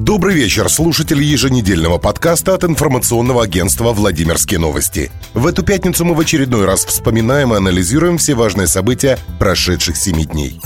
Добрый вечер, слушатели еженедельного подкаста от информационного агентства «Владимирские новости». В эту пятницу мы в очередной раз вспоминаем и анализируем все важные события прошедших семи дней.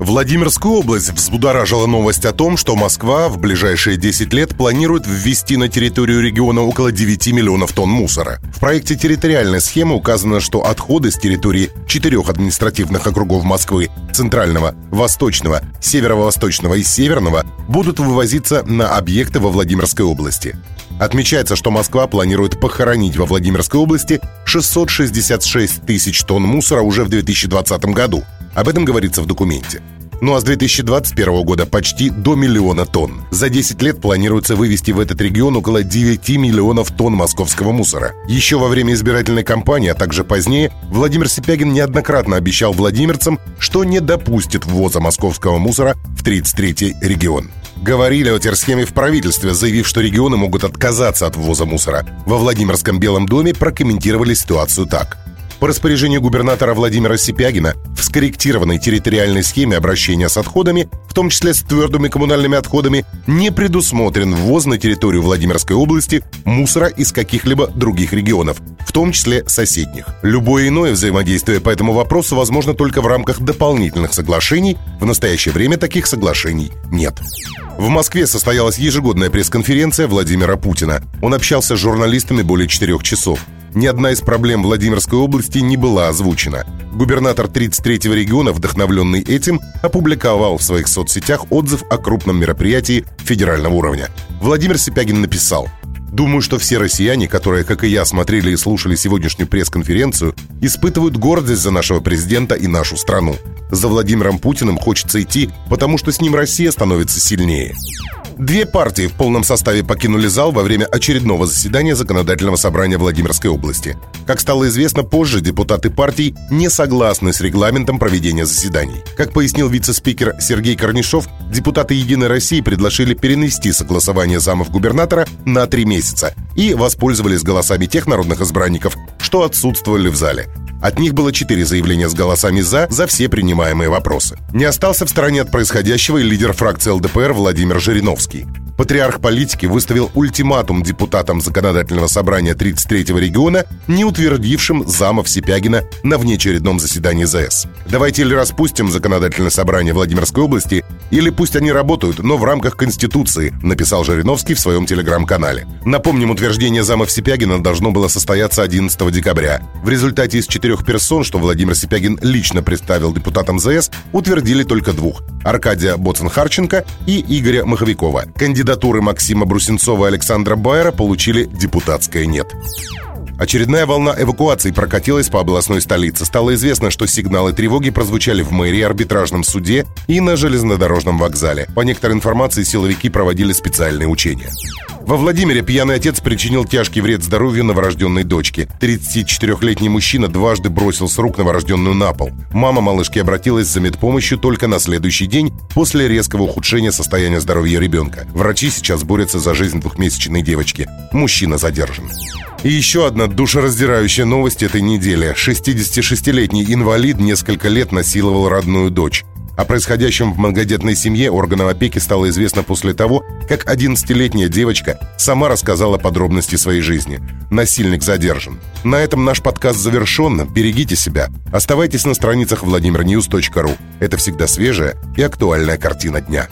Владимирскую область взбудоражила новость о том, что Москва в ближайшие 10 лет планирует ввести на территорию региона около 9 миллионов тонн мусора. В проекте территориальной схемы указано, что отходы с территории четырех административных округов Москвы – Центрального, Восточного, Северо-Восточного и Северного – будут вывозиться на объекты во Владимирской области. Отмечается, что Москва планирует похоронить во Владимирской области 666 тысяч тонн мусора уже в 2020 году. Об этом говорится в документе. Ну а с 2021 года почти до миллиона тонн. За 10 лет планируется вывести в этот регион около 9 миллионов тонн московского мусора. Еще во время избирательной кампании, а также позднее, Владимир Сипягин неоднократно обещал владимирцам, что не допустит ввоза московского мусора в 33-й регион. Говорили о терсхеме в правительстве, заявив, что регионы могут отказаться от ввоза мусора. Во Владимирском Белом доме прокомментировали ситуацию так – по распоряжению губернатора Владимира Сипягина в скорректированной территориальной схеме обращения с отходами, в том числе с твердыми коммунальными отходами, не предусмотрен ввоз на территорию Владимирской области мусора из каких-либо других регионов, в том числе соседних. Любое иное взаимодействие по этому вопросу возможно только в рамках дополнительных соглашений. В настоящее время таких соглашений нет. В Москве состоялась ежегодная пресс-конференция Владимира Путина. Он общался с журналистами более четырех часов ни одна из проблем Владимирской области не была озвучена. Губернатор 33-го региона, вдохновленный этим, опубликовал в своих соцсетях отзыв о крупном мероприятии федерального уровня. Владимир Сипягин написал Думаю, что все россияне, которые, как и я, смотрели и слушали сегодняшнюю пресс-конференцию, испытывают гордость за нашего президента и нашу страну. За Владимиром Путиным хочется идти, потому что с ним Россия становится сильнее. Две партии в полном составе покинули зал во время очередного заседания Законодательного собрания Владимирской области. Как стало известно позже, депутаты партий не согласны с регламентом проведения заседаний. Как пояснил вице-спикер Сергей Корнишов, депутаты «Единой России» предложили перенести согласование замов губернатора на три месяца и воспользовались голосами тех народных избранников, что отсутствовали в зале. От них было четыре заявления с голосами «за» за все принимаемые вопросы. Не остался в стороне от происходящего и лидер фракции ЛДПР Владимир Жириновский. Патриарх политики выставил ультиматум депутатам Законодательного собрания 33-го региона, не утвердившим замов Сипягина на внеочередном заседании ЗС. Давайте или распустим Законодательное собрание Владимирской области, или пусть они работают, но в рамках Конституции, написал Жириновский в своем телеграм-канале. Напомним, утверждение замов Сипягина должно было состояться 11 декабря. В результате из четырех персон, что Владимир Сипягин лично представил депутатам ЗС, утвердили только двух – Аркадия Боцен-Харченко и Игоря Маховикова. Кандидат Кандидатуры Максима Брусенцова и Александра Байера получили депутатское «нет». Очередная волна эвакуаций прокатилась по областной столице. Стало известно, что сигналы тревоги прозвучали в мэрии, арбитражном суде и на железнодорожном вокзале. По некоторой информации, силовики проводили специальные учения. Во Владимире пьяный отец причинил тяжкий вред здоровью новорожденной дочки. 34-летний мужчина дважды бросил с рук новорожденную на пол. Мама малышки обратилась за медпомощью только на следующий день после резкого ухудшения состояния здоровья ребенка. Врачи сейчас борются за жизнь двухмесячной девочки. Мужчина задержан. И еще одна душераздирающая новость этой недели. 66-летний инвалид несколько лет насиловал родную дочь. О происходящем в многодетной семье органам опеки стало известно после того, как 11-летняя девочка сама рассказала подробности своей жизни. Насильник задержан. На этом наш подкаст завершен. Берегите себя. Оставайтесь на страницах vladimirnews.ru. Это всегда свежая и актуальная картина дня.